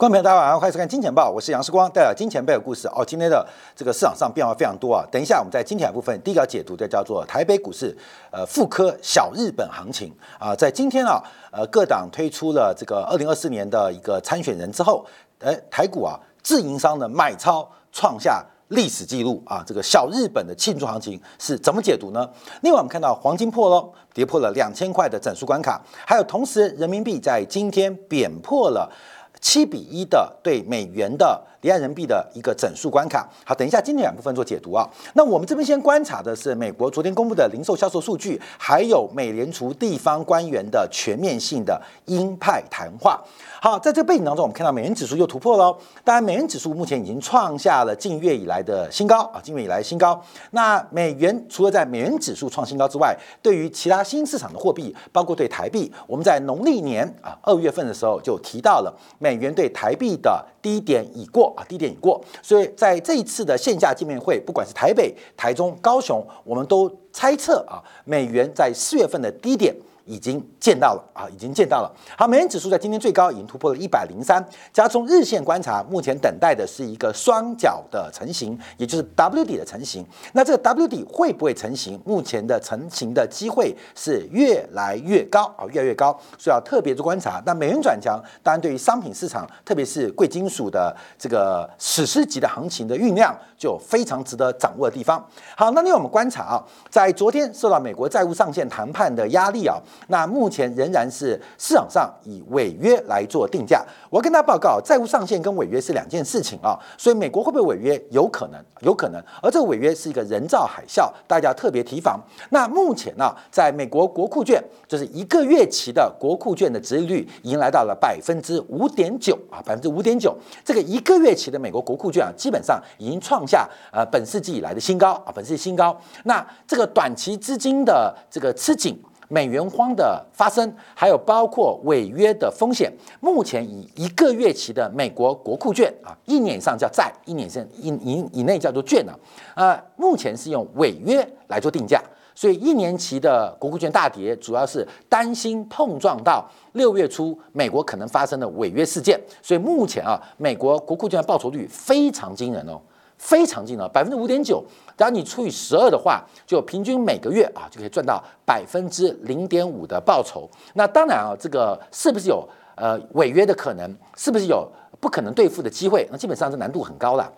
观众朋友，大家晚上好，欢迎收看《金钱报》，我是杨世光，带来金钱背的故事。哦，今天的这个市场上变化非常多啊。等一下，我们在金钱部分第一个解读的叫做台北股市呃复科小日本行情啊。在今天啊，呃各党推出了这个二零二四年的一个参选人之后，哎，台股啊自营商的买超创下历史记录啊。这个小日本的庆祝行情是怎么解读呢？另外，我们看到黄金破了，跌破了两千块的整数关卡，还有同时人民币在今天贬破了。七比一的对美元的离岸人民币的一个整数关卡。好，等一下今天两部分做解读啊。那我们这边先观察的是美国昨天公布的零售销售数据，还有美联储地方官员的全面性的鹰派谈话。好，在这个背景当中，我们看到美元指数又突破了。当然，美元指数目前已经创下了近月以来的新高啊，近月以来新高。那美元除了在美元指数创新高之外，对于其他新市场的货币，包括对台币，我们在农历年啊二月份的时候就提到了美元对台币的低点已过啊，低点已过。所以在这一次的线下见面会，不管是台北、台中、高雄，我们都猜测啊，美元在四月份的低点。已经见到了啊，已经见到了。好，美元指数在今天最高已经突破了一百零三。加从日线观察，目前等待的是一个双脚的成型，也就是 W 底的成型。那这个 W 底会不会成型？目前的成型的机会是越来越高啊，越来越高，所以要特别的观察。那美元转强，当然对于商品市场，特别是贵金属的这个史诗级的行情的酝酿，就非常值得掌握的地方。好，那另外我们观察啊，在昨天受到美国债务上限谈判的压力啊。那目前仍然是市场上以违约来做定价。我要跟大家报告，债务上限跟违约是两件事情啊，所以美国会不会违约？有可能，有可能。而这个违约是一个人造海啸，大家特别提防。那目前呢，在美国国库券，就是一个月期的国库券的殖利率已经来到了百分之五点九啊，百分之五点九。这个一个月期的美国国库券啊，基本上已经创下呃本世纪以来的新高啊，本世纪新高。那这个短期资金的这个吃紧。美元荒的发生，还有包括违约的风险，目前以一个月期的美国国库券啊，一年以上叫债，一年以上以以内叫做券呢，啊，目前是用违约来做定价，所以一年期的国库券大跌，主要是担心碰撞到六月初美国可能发生的违约事件，所以目前啊，美国国库券的报酬率非常惊人哦。非常近了，百分之五点九，然后你除以十二的话，就平均每个月啊就可以赚到百分之零点五的报酬。那当然啊，这个是不是有呃违约的可能？是不是有不可能兑付的机会？那基本上这难度很高了。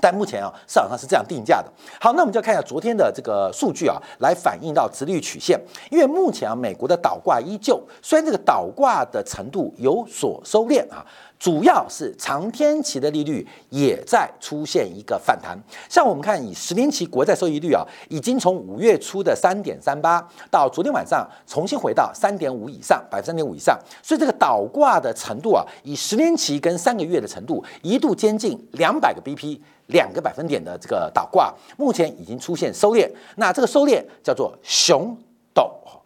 但目前啊，市场上是这样定价的。好，那我们就要看一下昨天的这个数据啊，来反映到直率曲线。因为目前啊，美国的倒挂依旧，虽然这个倒挂的程度有所收敛啊。主要是长天期的利率也在出现一个反弹，像我们看以十年期国债收益率啊，已经从五月初的三点三八到昨天晚上重新回到三点五以上，百分之三点五以上，所以这个倒挂的程度啊，以十年期跟三个月的程度一度接近两百个 BP，两个百分点的这个倒挂，目前已经出现收敛，那这个收敛叫做熊。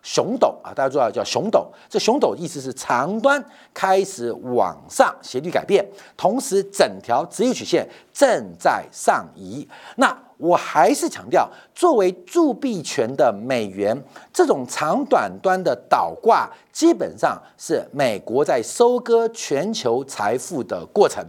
熊陡啊，大家知道叫熊陡。这熊陡意思是长端开始往上斜率改变，同时整条直率曲线正在上移。那我还是强调，作为铸币权的美元，这种长短端的倒挂，基本上是美国在收割全球财富的过程。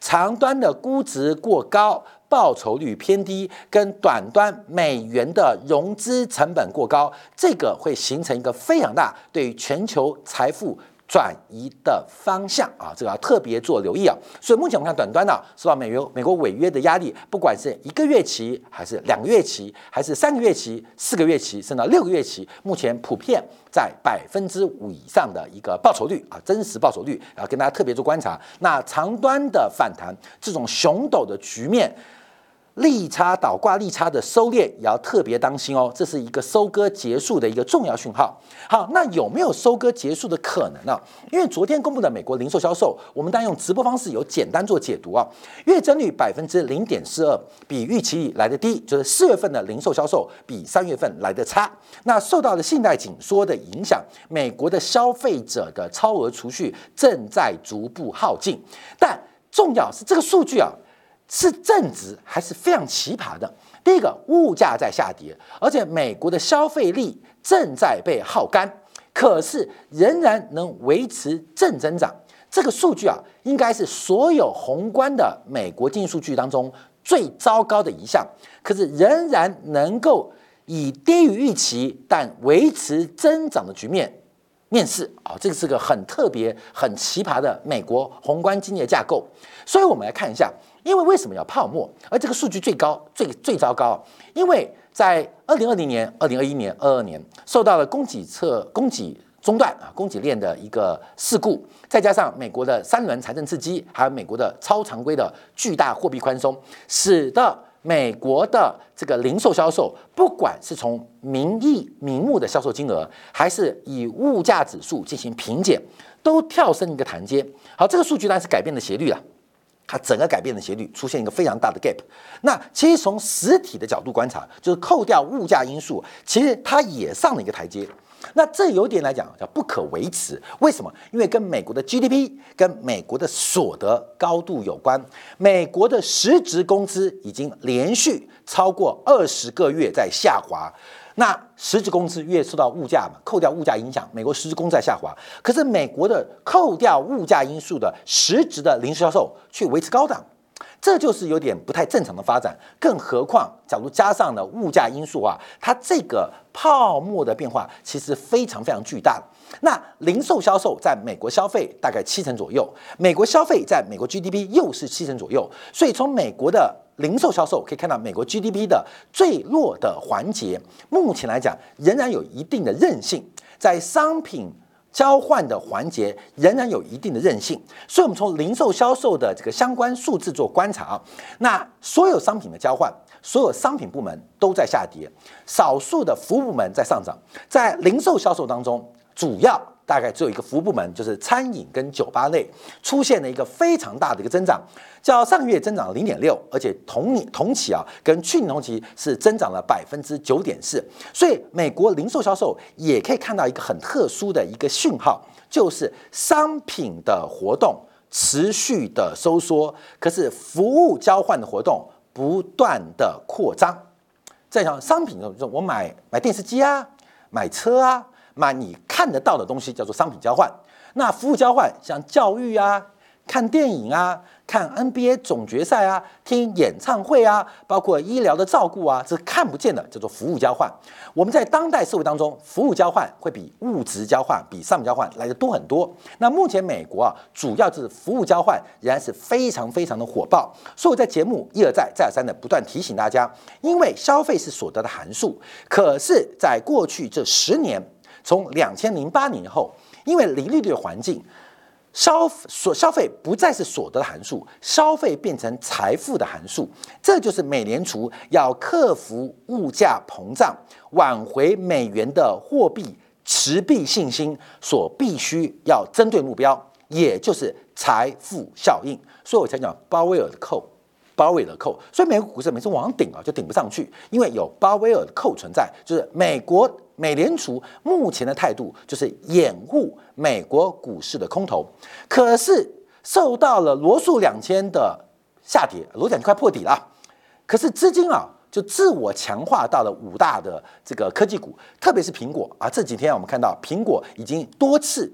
长端的估值过高。报酬率偏低，跟短端美元的融资成本过高，这个会形成一个非常大对于全球财富。转移的方向啊，这个要特别做留意啊。所以目前我们看短端呢，受到美元美国违约的压力，不管是一个月期，还是两个月期，还是三个月期、四个月期，甚至六个月期，目前普遍在百分之五以上的一个报酬率啊，真实报酬率，要跟大家特别做观察。那长端的反弹，这种熊陡的局面。利差倒挂利差的收敛也要特别当心哦，这是一个收割结束的一个重要讯号。好，那有没有收割结束的可能呢？因为昨天公布的美国零售销售，我们单用直播方式有简单做解读啊。月增率百分之零点四二，比预期来的低，就是四月份的零售销售比三月份来的差。那受到了信贷紧缩的影响，美国的消费者的超额储蓄正在逐步耗尽。但重要是这个数据啊。是正值还是非常奇葩的。第一个，物价在下跌，而且美国的消费力正在被耗干，可是仍然能维持正增长。这个数据啊，应该是所有宏观的美国经济数据当中最糟糕的一项，可是仍然能够以低于预期但维持增长的局面面试啊，这个是个很特别、很奇葩的美国宏观经济的架构。所以我们来看一下，因为为什么要泡沫？而这个数据最高、最最糟糕，因为在二零二零年、二零二一年、二二年受到了供给侧供给。中断啊，供给链的一个事故，再加上美国的三轮财政刺激，还有美国的超常规的巨大货币宽松，使得美国的这个零售销售，不管是从名义名目的销售金额，还是以物价指数进行平减，都跳升一个台阶。好，这个数据当然是改变了斜率了，它整个改变的斜率出现一个非常大的 gap。那其实从实体的角度观察，就是扣掉物价因素，其实它也上了一个台阶。那这有点来讲叫不可维持，为什么？因为跟美国的 GDP、跟美国的所得高度有关。美国的实质工资已经连续超过二十个月在下滑。那实质工资越受到物价嘛，扣掉物价影响，美国实质工资在下滑。可是美国的扣掉物价因素的实质的零售销售却维持高档。这就是有点不太正常的发展，更何况，假如加上了物价因素啊，它这个泡沫的变化其实非常非常巨大。那零售销售在美国消费大概七成左右，美国消费在美国 GDP 又是七成左右，所以从美国的零售销售可以看到，美国 GDP 的最弱的环节，目前来讲仍然有一定的韧性，在商品。交换的环节仍然有一定的韧性，所以我们从零售销售的这个相关数字做观察啊，那所有商品的交换，所有商品部门都在下跌，少数的服务部门在上涨，在零售销售当中，主要。大概只有一个服务部门，就是餐饮跟酒吧类，出现了一个非常大的一个增长，较上个月增长了零点六，而且同年同期啊，跟去年同期是增长了百分之九点四。所以美国零售销售也可以看到一个很特殊的一个讯号，就是商品的活动持续的收缩，可是服务交换的活动不断的扩张。再讲商品，就我买买电视机啊，买车啊。那你看得到的东西叫做商品交换，那服务交换像教育啊、看电影啊、看 NBA 总决赛啊、听演唱会啊，包括医疗的照顾啊，这看不见的，叫做服务交换。我们在当代社会当中，服务交换会比物质交换、比商品交换来的多很多。那目前美国啊，主要就是服务交换仍然是非常非常的火爆。所以我在节目一而再、再而三的不断提醒大家，因为消费是所得的函数，可是在过去这十年。从两千零八年后，因为零利率的环境，消所消费不再是所得的函数，消费变成财富的函数。这就是美联储要克服物价膨胀、挽回美元的货币持币信心所必须要针对目标，也就是财富效应。所以我才讲鲍威尔的扣。鲍威尔的扣，所以美国股市每次往上顶啊，就顶不上去，因为有鲍威尔的扣存在。就是美国美联储目前的态度就是掩护美国股市的空头，可是受到了罗素两千的下跌，罗两千快破底了。可是资金啊，就自我强化到了五大的这个科技股，特别是苹果啊。这几天我们看到苹果已经多次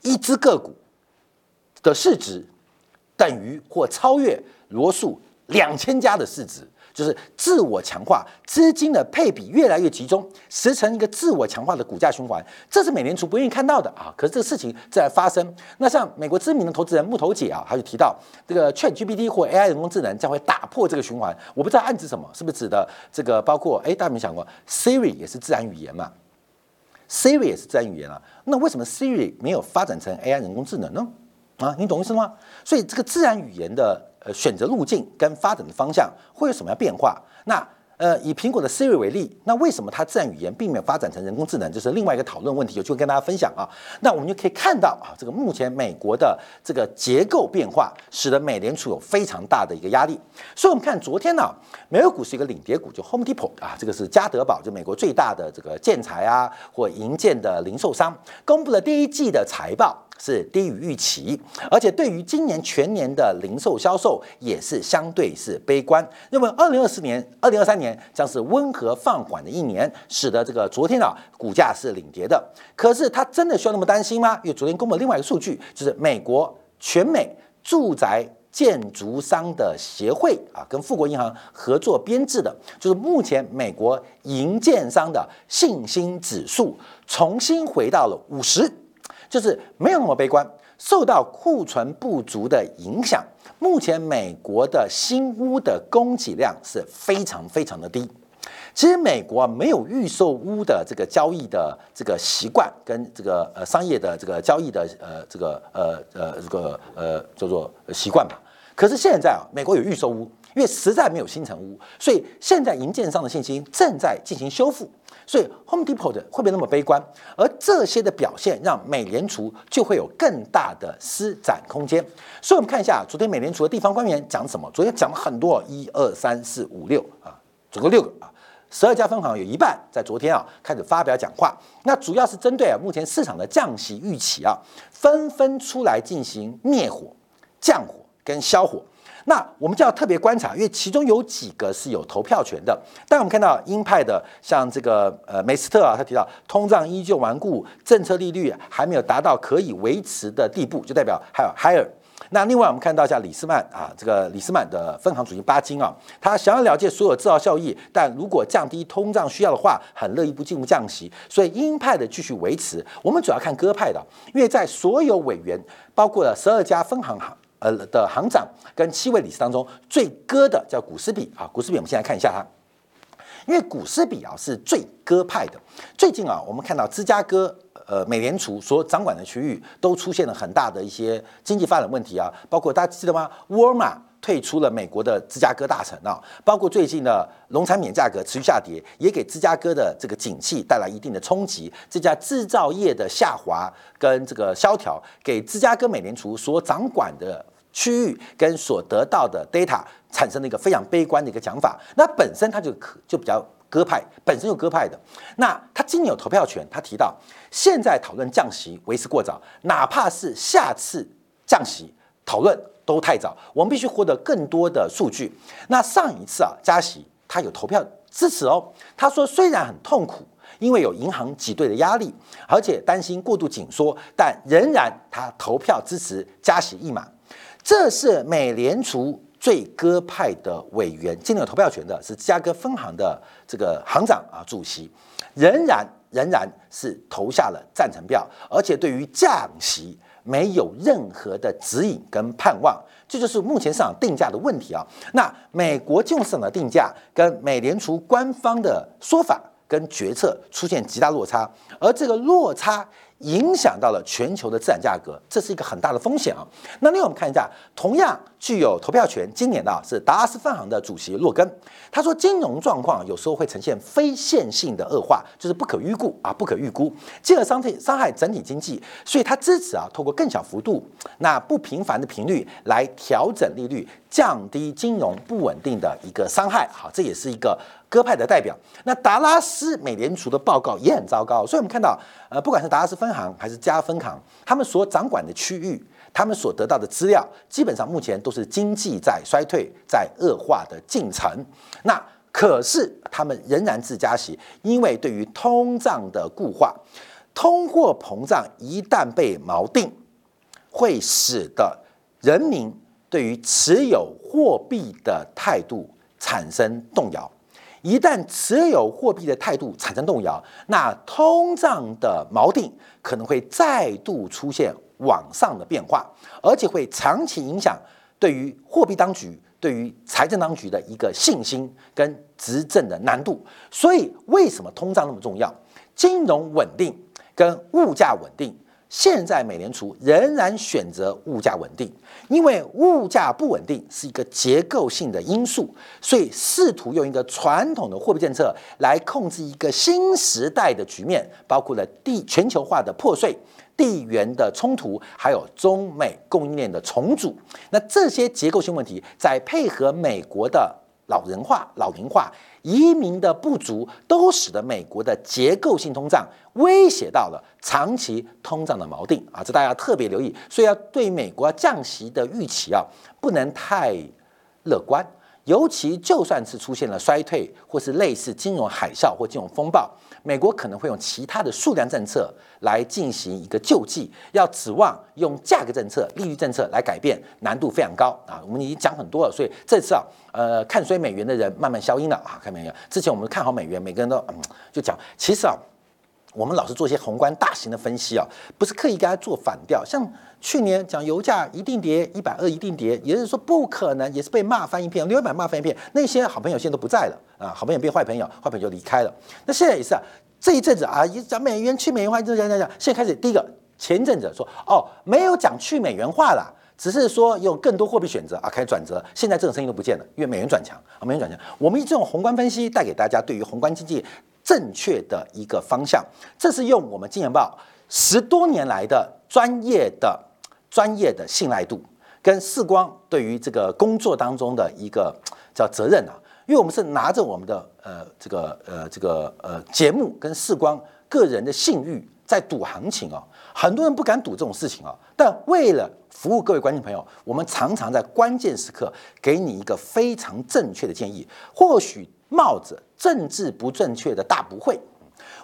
一只个股的市值等于或超越罗素。两千家的市值，就是自我强化资金的配比越来越集中，形成一个自我强化的股价循环。这是美联储不愿意看到的啊！可是这个事情在发生。那像美国知名的投资人木头姐啊，他就提到这个 Chat GPT 或 AI 人工智能将会打破这个循环。我不知道暗指什么，是不是指的这个包括哎，大家有没有想过 Siri 也是自然语言嘛？Siri 也是自然语言啊，那为什么 Siri 没有发展成 AI 人工智能呢？啊，你懂意思吗？所以这个自然语言的。呃，选择路径跟发展的方向会有什么样变化？那呃，以苹果的 Siri 为例，那为什么它自然语言并没有发展成人工智能？这是另外一个讨论问题，有机会跟大家分享啊。那我们就可以看到啊，这个目前美国的这个结构变化，使得美联储有非常大的一个压力。所以，我们看昨天呢，美国股是一个领跌股，就 Home Depot 啊，这个是家得宝，就美国最大的这个建材啊或营建的零售商，公布了第一季的财报。是低于预期，而且对于今年全年的零售销售也是相对是悲观，认为二零二四年、二零二三年将是温和放缓的一年，使得这个昨天啊股价是领跌的。可是它真的需要那么担心吗？因为昨天公布另外一个数据，就是美国全美住宅建筑商的协会啊，跟富国银行合作编制的，就是目前美国营建商的信心指数重新回到了五十，就是没有那么悲观。受到库存不足的影响，目前美国的新屋的供给量是非常非常的低。其实美国没有预售屋的这个交易的这个习惯，跟这个呃商业的这个交易的呃这个呃呃这个呃叫做习惯吧。可是现在啊，美国有预售屋，因为实在没有新成屋，所以现在营建商的信心正在进行修复。所以 Home Depot 会不会那么悲观？而这些的表现让美联储就会有更大的施展空间。所以我们看一下昨天美联储的地方官员讲什么。昨天讲了很多，一二三四五六啊，总共六个啊，十二家分行有一半在昨天啊开始发表讲话。那主要是针对啊目前市场的降息预期啊，纷纷出来进行灭火、降火跟消火。那我们就要特别观察，因为其中有几个是有投票权的。但我们看到鹰派的，像这个呃梅斯特啊，他提到通胀依旧顽固，政策利率还没有达到可以维持的地步，就代表还有 higher。那另外我们看到像李斯曼啊，这个李斯曼的分行主席巴金啊，他想要了解所有制造效益，但如果降低通胀需要的话，很乐意不进入降息。所以鹰派的继续维持，我们主要看鸽派的，因为在所有委员，包括了十二家分行行。呃的行长跟七位理事当中最鸽的叫古斯比啊，古斯比我们先来看一下他，因为古斯比啊是最鸽派的。最近啊，我们看到芝加哥呃美联储所掌管的区域都出现了很大的一些经济发展问题啊，包括大家记得吗？沃尔玛。退出了美国的芝加哥大城啊，包括最近的农产品价格持续下跌，也给芝加哥的这个景气带来一定的冲击。这家制造业的下滑跟这个萧条，给芝加哥美联储所掌管的区域跟所得到的 data 产生了一个非常悲观的一个讲法。那本身它就可就比较鸽派，本身就鸽派的。那他今年有投票权，他提到现在讨论降息为时过早，哪怕是下次降息讨论。都太早，我们必须获得更多的数据。那上一次啊，加息他有投票支持哦。他说虽然很痛苦，因为有银行挤兑的压力，而且担心过度紧缩，但仍然他投票支持加息一码。这是美联储最鸽派的委员，今天有投票权的是芝加哥分行的这个行长啊，主席，仍然仍然是投下了赞成票，而且对于降息。没有任何的指引跟盼望，这就是目前市场定价的问题啊。那美国金融市场的定价跟美联储官方的说法跟决策出现极大落差，而这个落差。影响到了全球的资产价格，这是一个很大的风险啊。那另外我们看一下，同样具有投票权，今年的是达拉斯分行的主席洛根，他说金融状况有时候会呈现非线性的恶化，就是不可预估啊，不可预估，进而伤害伤害整体经济，所以他支持啊，透过更小幅度、那不频繁的频率来调整利率，降低金融不稳定的一个伤害。好，这也是一个。鸽派的代表，那达拉斯美联储的报告也很糟糕，所以我们看到，呃，不管是达拉斯分行还是加分行，他们所掌管的区域，他们所得到的资料，基本上目前都是经济在衰退，在恶化的进程。那可是他们仍然自加息，因为对于通胀的固化，通货膨胀一旦被锚定，会使得人民对于持有货币的态度产生动摇。一旦持有货币的态度产生动摇，那通胀的锚定可能会再度出现往上的变化，而且会长期影响对于货币当局、对于财政当局的一个信心跟执政的难度。所以，为什么通胀那么重要？金融稳定跟物价稳定。现在美联储仍然选择物价稳定，因为物价不稳定是一个结构性的因素，所以试图用一个传统的货币政策来控制一个新时代的局面，包括了地全球化的破碎、地缘的冲突，还有中美供应链的重组。那这些结构性问题，在配合美国的老人化、老龄化。移民的不足都使得美国的结构性通胀威胁到了长期通胀的锚定啊，这大家特别留意。所以要对美国降息的预期啊，不能太乐观，尤其就算是出现了衰退，或是类似金融海啸或金融风暴，美国可能会用其他的数量政策来进行一个救济，要指望用价格政策、利率政策来改变，难度非常高啊！我们已经讲很多了，所以这次啊，呃，看衰美元的人慢慢消音了啊，看没有？之前我们看好美元，每个人都嗯就讲，其实啊。我们老是做一些宏观大型的分析啊，不是刻意跟他做反调。像去年讲油价一定跌，一百二一定跌，也就是说不可能，也是被骂翻一片，六百骂翻一片。那些好朋友现在都不在了啊，好朋友变坏朋友，坏朋友就离开了。那现在也是啊，这一阵子啊，一讲美元去美元化，就讲讲讲。现在开始第一个前阵子说哦，没有讲去美元化了，只是说有更多货币选择啊，开始转折。现在这种声音都不见了，因为美元转强啊，美元转强。我们以这种宏观分析带给大家对于宏观经济。正确的一个方向，这是用我们金钱报十多年来的专业的、专业的信赖度，跟视光对于这个工作当中的一个叫责任啊，因为我们是拿着我们的呃这个呃这个呃节目跟视光个人的信誉在赌行情啊，很多人不敢赌这种事情啊，但为了服务各位观众朋友，我们常常在关键时刻给你一个非常正确的建议，或许。冒着政治不正确的大不会，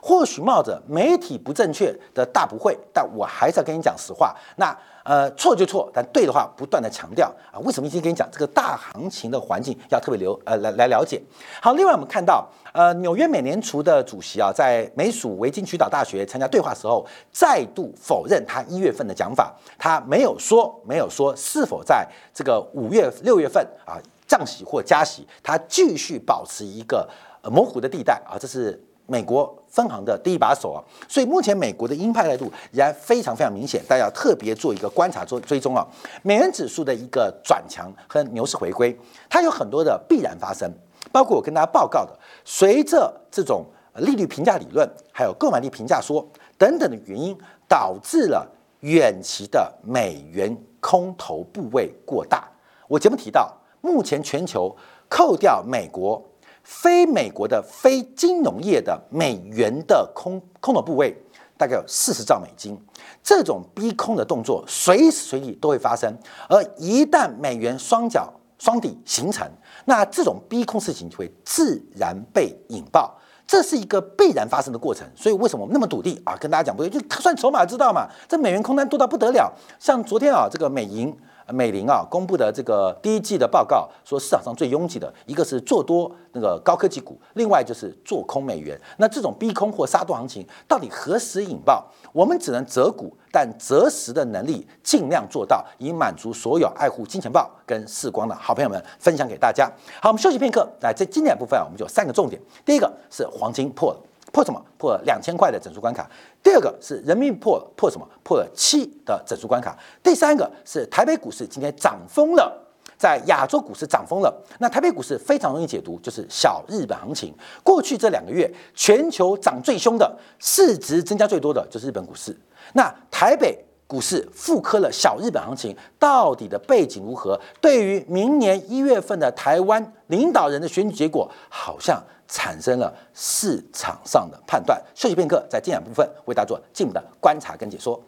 或许冒着媒体不正确的大不会，但我还是要跟你讲实话。那呃，错就错，但对的话不断的强调啊。为什么一直跟你讲这个大行情的环境要特别留呃来来了解？好，另外我们看到呃，纽约美联储的主席啊，在美属维京群岛大学参加对话时候，再度否认他一月份的讲法，他没有说没有说是否在这个五月六月份啊。降息或加息，它继续保持一个呃模糊的地带啊，这是美国分行的第一把手啊，所以目前美国的鹰派态度仍然非常非常明显，大家要特别做一个观察做追踪啊。美元指数的一个转强和牛市回归，它有很多的必然发生，包括我跟大家报告的，随着这种利率评价理论，还有购买力评价说等等的原因，导致了远期的美元空头部位过大。我节目提到。目前全球扣掉美国非美国的非金融业的美元的空空头部位，大概有四十兆美金。这种逼空的动作随时随地都会发生，而一旦美元双脚双底形成，那这种逼空事情就会自然被引爆。这是一个必然发生的过程。所以为什么我们那么笃定啊？跟大家讲不对，就算筹码知道嘛，这美元空单多到不得了。像昨天啊，这个美银。美林啊公布的这个第一季的报告说，市场上最拥挤的一个是做多那个高科技股，另外就是做空美元。那这种逼空或杀多行情到底何时引爆？我们只能择股，但择时的能力尽量做到，以满足所有爱护金钱豹跟视光的好朋友们分享给大家。好，我们休息片刻。来，在经典部分啊，我们就三个重点。第一个是黄金破了。破什么？破两千块的整数关卡。第二个是人民币破破什么？破了七的整数关卡。第三个是台北股市今天涨疯了，在亚洲股市涨疯了。那台北股市非常容易解读，就是小日本行情。过去这两个月，全球涨最凶的，市值增加最多的就是日本股市。那台北股市复刻了小日本行情，到底的背景如何？对于明年一月份的台湾领导人的选举结果，好像。产生了市场上的判断。休息片刻，在精讲部分为大家做进一步的观察跟解说。